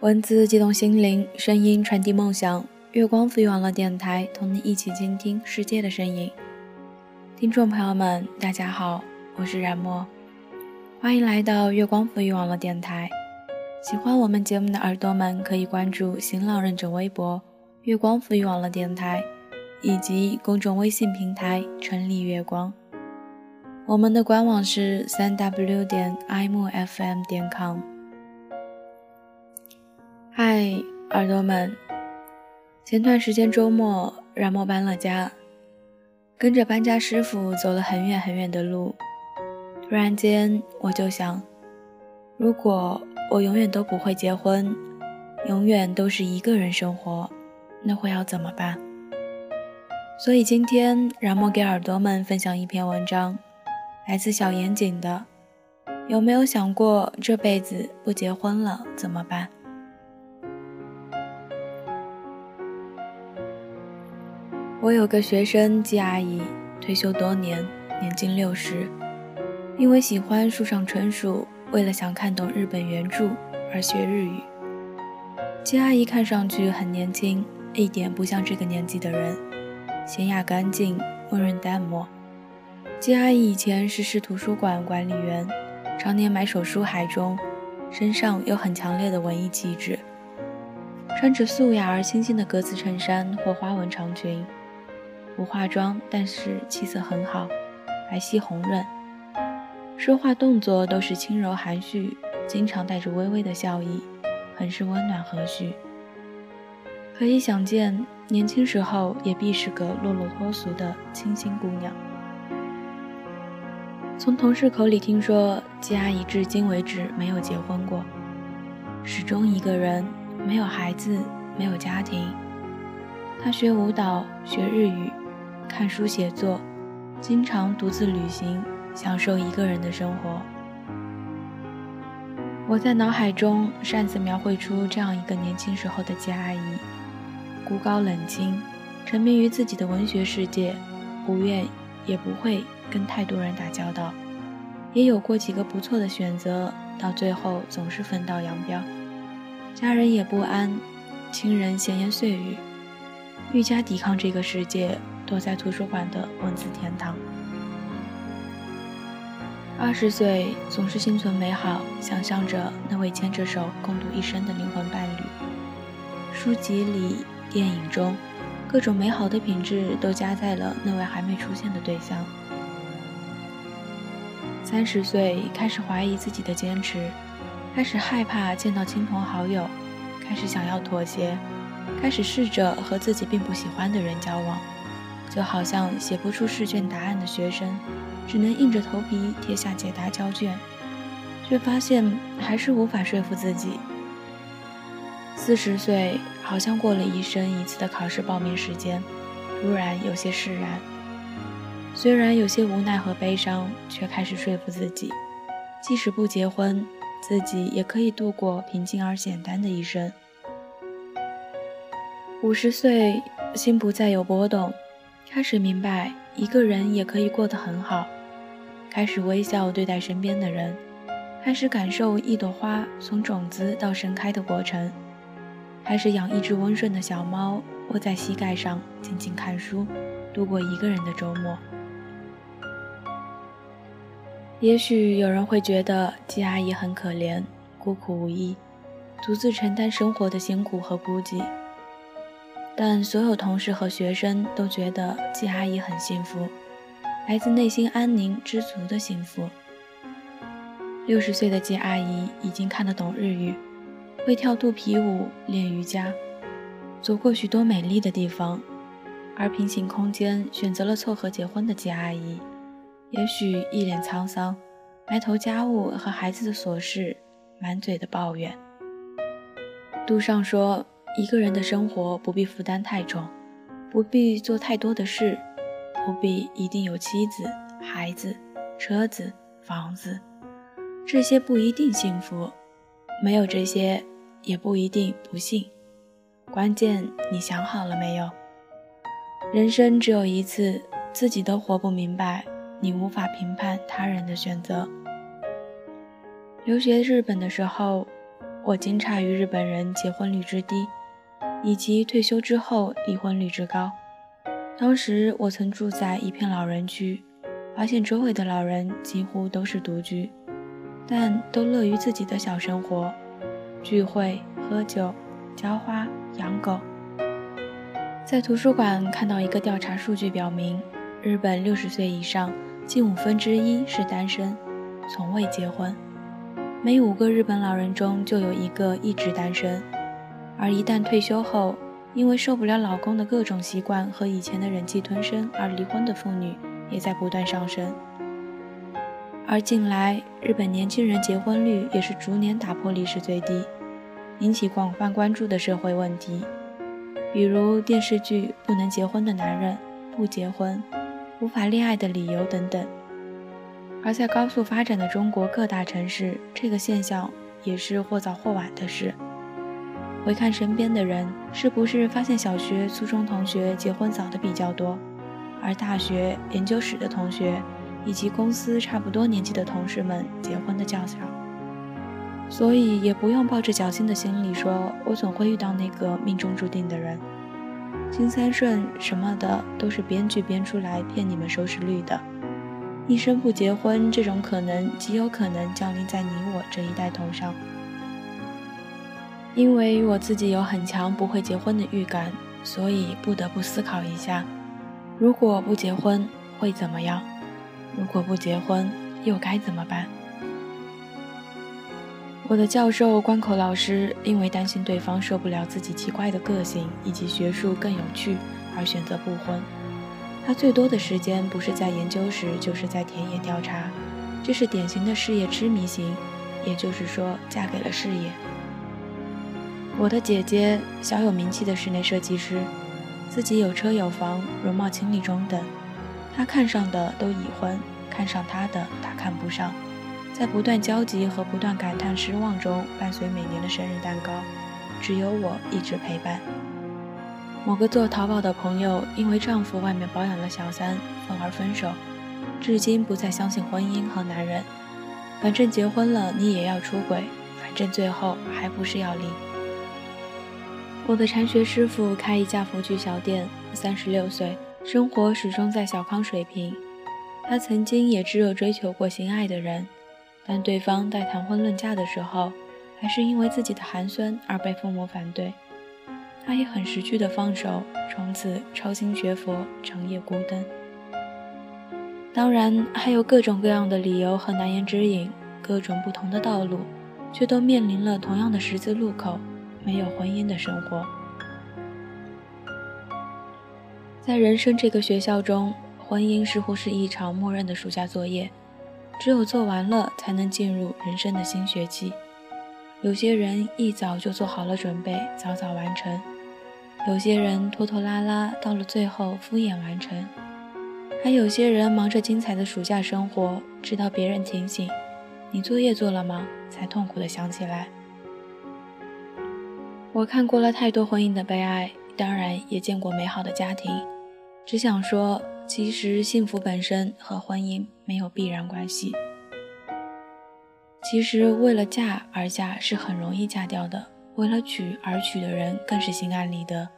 文字激动心灵，声音传递梦想。月光赋予网络电台，同你一起倾听世界的声音。听众朋友们，大家好，我是冉墨，欢迎来到月光赋予网络电台。喜欢我们节目的耳朵们，可以关注新浪认证微博“月光赋予网络电台”以及公众微信平台“春丽月光”。我们的官网是三 w 点 i m f m 点 com。嗨，耳朵们！前段时间周末，冉墨搬了家，跟着搬家师傅走了很远很远的路。突然间，我就想，如果我永远都不会结婚，永远都是一个人生活，那会要怎么办？所以今天，冉墨给耳朵们分享一篇文章，来自小严谨的：有没有想过这辈子不结婚了怎么办？我有个学生季阿姨，退休多年，年近六十，因为喜欢树上春树，为了想看懂日本原著而学日语。季阿姨看上去很年轻，一点不像这个年纪的人，娴雅干净，温润淡漠。季阿姨以前是市图书馆管理员，常年埋首书海中，身上有很强烈的文艺气质，穿着素雅而清新的格子衬衫或花纹长裙。不化妆，但是气色很好，白皙红润，说话动作都是轻柔含蓄，经常带着微微的笑意，很是温暖和煦。可以想见，年轻时候也必是个落落脱俗的清新姑娘。从同事口里听说，季阿姨至今为止没有结婚过，始终一个人，没有孩子，没有家庭。她学舞蹈，学日语。看书写作，经常独自旅行，享受一个人的生活。我在脑海中擅自描绘出这样一个年轻时候的季阿姨：孤高冷清，沉迷于自己的文学世界，不愿也不会跟太多人打交道。也有过几个不错的选择，到最后总是分道扬镳。家人也不安，亲人闲言碎语，愈加抵抗这个世界。躲在图书馆的文字天堂。二十岁总是心存美好，想象着那位牵着手共度一生的灵魂伴侣。书籍里、电影中，各种美好的品质都加在了那位还没出现的对象。三十岁开始怀疑自己的坚持，开始害怕见到亲朋好友，开始想要妥协，开始试着和自己并不喜欢的人交往。就好像写不出试卷答案的学生，只能硬着头皮贴下解答交卷，却发现还是无法说服自己。四十岁好像过了一生一次的考试报名时间，突然有些释然。虽然有些无奈和悲伤，却开始说服自己，即使不结婚，自己也可以度过平静而简单的一生。五十岁，心不再有波动。开始明白，一个人也可以过得很好。开始微笑对待身边的人，开始感受一朵花从种子到盛开的过程。开始养一只温顺的小猫，窝在膝盖上静静看书，度过一个人的周末。也许有人会觉得季阿姨很可怜，孤苦无依，独自承担生活的辛苦和孤寂。但所有同事和学生都觉得季阿姨很幸福，来自内心安宁知足的幸福。六十岁的季阿姨已经看得懂日语，会跳肚皮舞、练瑜伽，走过许多美丽的地方。而平行空间选择了凑合结婚的季阿姨，也许一脸沧桑，埋头家务和孩子的琐事，满嘴的抱怨。杜尚说。一个人的生活不必负担太重，不必做太多的事，不必一定有妻子、孩子、车子、房子，这些不一定幸福，没有这些也不一定不幸。关键你想好了没有？人生只有一次，自己都活不明白，你无法评判他人的选择。留学日本的时候。我惊诧于日本人结婚率之低，以及退休之后离婚率之高。当时我曾住在一片老人区，发现周围的老人几乎都是独居，但都乐于自己的小生活，聚会、喝酒、浇花、养狗。在图书馆看到一个调查数据，表明日本六十岁以上近五分之一是单身，从未结婚。每五个日本老人中就有一个一直单身，而一旦退休后，因为受不了老公的各种习惯和以前的忍气吞声而离婚的妇女也在不断上升。而近来，日本年轻人结婚率也是逐年打破历史最低，引起广泛关注的社会问题。比如电视剧《不能结婚的男人》不结婚、无法恋爱的理由等等。而在高速发展的中国各大城市，这个现象也是或早或晚的事。回看身边的人，是不是发现小学、初中同学结婚早的比较多，而大学、研究室的同学以及公司差不多年纪的同事们结婚的较少？所以也不用抱着侥幸的心理说，我总会遇到那个命中注定的人。金三顺什么的都是编剧编出来骗你们收视率的。一生不结婚这种可能极有可能降临在你我这一代头上。因为我自己有很强不会结婚的预感，所以不得不思考一下：如果不结婚会怎么样？如果不结婚又该怎么办？我的教授关口老师因为担心对方受不了自己奇怪的个性以及学术更有趣而选择不婚。他最多的时间不是在研究时，就是在田野调查，这是典型的事业痴迷型，也就是说嫁给了事业。我的姐姐小有名气的室内设计师，自己有车有房，容貌清丽中等，她看上的都已婚，看上她的她看不上。在不断焦急和不断感叹失望中，伴随每年的生日蛋糕，只有我一直陪伴。某个做淘宝的朋友因为丈夫外面包养了小三，愤而分手，至今不再相信婚姻和男人。反正结婚了你也要出轨，反正最后还不是要离。我的禅学师傅开一家佛具小店，三十六岁，生活始终在小康水平。他曾经也炙热追求过心爱的人。但对方在谈婚论嫁的时候，还是因为自己的寒酸而被父母反对。他也很识趣的放手，从此抄经学佛，长夜孤灯。当然，还有各种各样的理由和难言之隐，各种不同的道路，却都面临了同样的十字路口：没有婚姻的生活。在人生这个学校中，婚姻似乎是一场默认的暑假作业。只有做完了，才能进入人生的新学期。有些人一早就做好了准备，早早完成；有些人拖拖拉拉，到了最后敷衍完成；还有些人忙着精彩的暑假生活，直到别人提醒“你作业做了吗”，才痛苦地想起来。我看过了太多婚姻的悲哀，当然也见过美好的家庭，只想说。其实，幸福本身和婚姻没有必然关系。其实，为了嫁而嫁是很容易嫁掉的，为了娶而娶的人更是心安理得。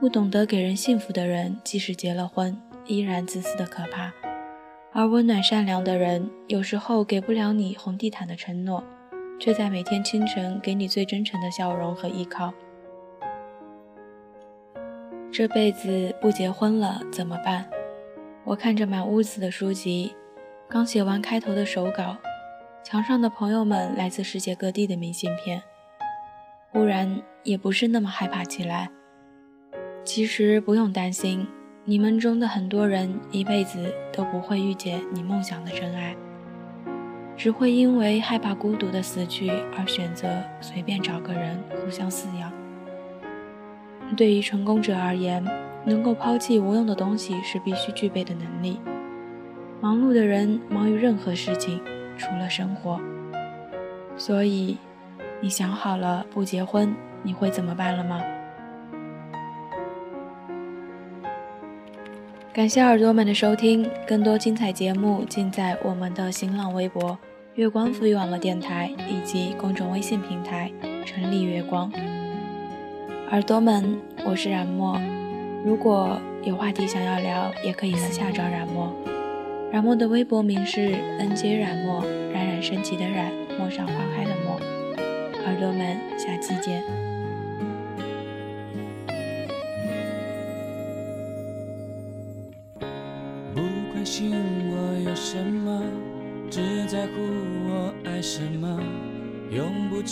不懂得给人幸福的人，即使结了婚，依然自私的可怕。而温暖善良的人，有时候给不了你红地毯的承诺，却在每天清晨给你最真诚的笑容和依靠。这辈子不结婚了怎么办？我看着满屋子的书籍，刚写完开头的手稿，墙上的朋友们来自世界各地的明信片，忽然也不是那么害怕起来。其实不用担心，你们中的很多人一辈子都不会遇见你梦想的真爱，只会因为害怕孤独的死去而选择随便找个人互相饲养。对于成功者而言，能够抛弃无用的东西是必须具备的能力。忙碌的人忙于任何事情，除了生活。所以，你想好了不结婚你会怎么办了吗？感谢耳朵们的收听，更多精彩节目尽在我们的新浪微博月光赋予网络电台以及公众微信平台陈立月光。耳朵们，我是冉墨，如果有话题想要聊，也可以私下找冉墨。冉墨的微博名是 nj 冉墨，冉冉升起的冉，陌上花开的陌。耳朵们，下期见。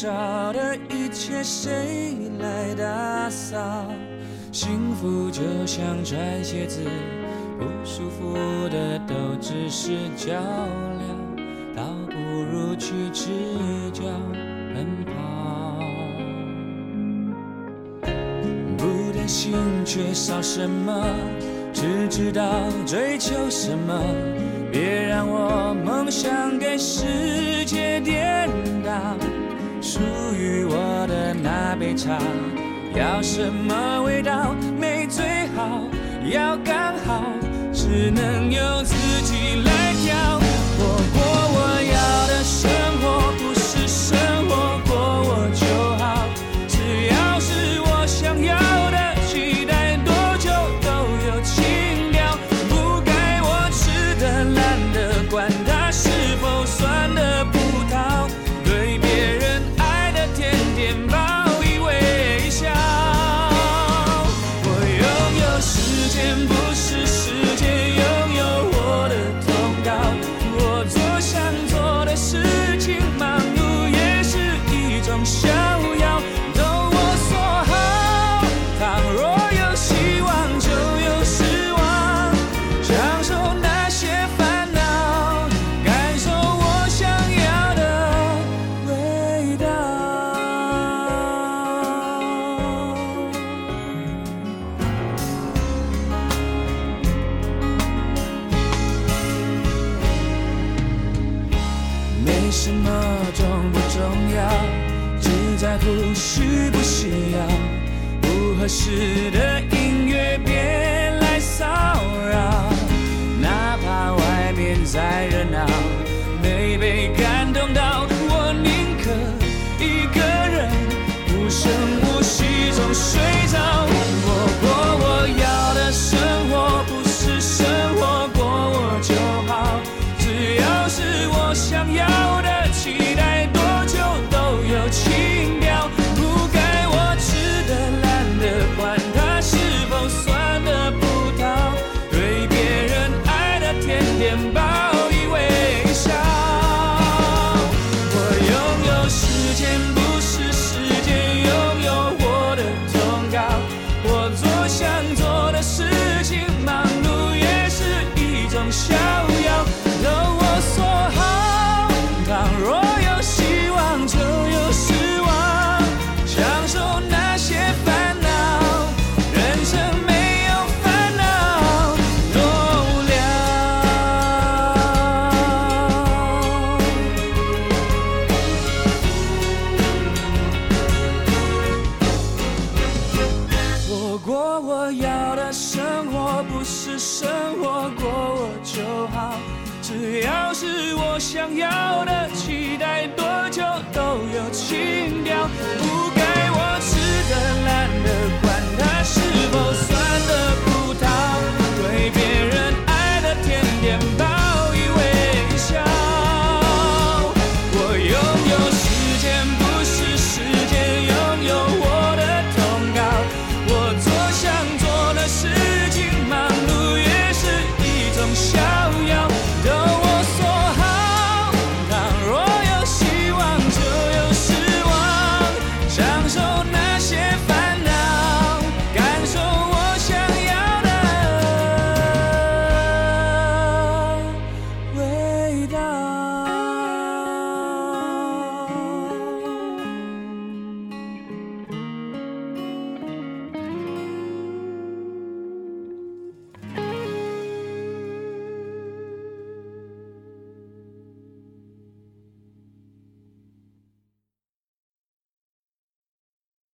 用不着的一切谁来打扫？幸福就像穿鞋子，不舒服的都只是较量，倒不如去赤脚奔跑。不担心缺少什么，只知道追求什么。别让我梦想给世界颠倒，属于我的那杯茶，要什么味道？没最好，要刚好，只能由自己来挑。被感动的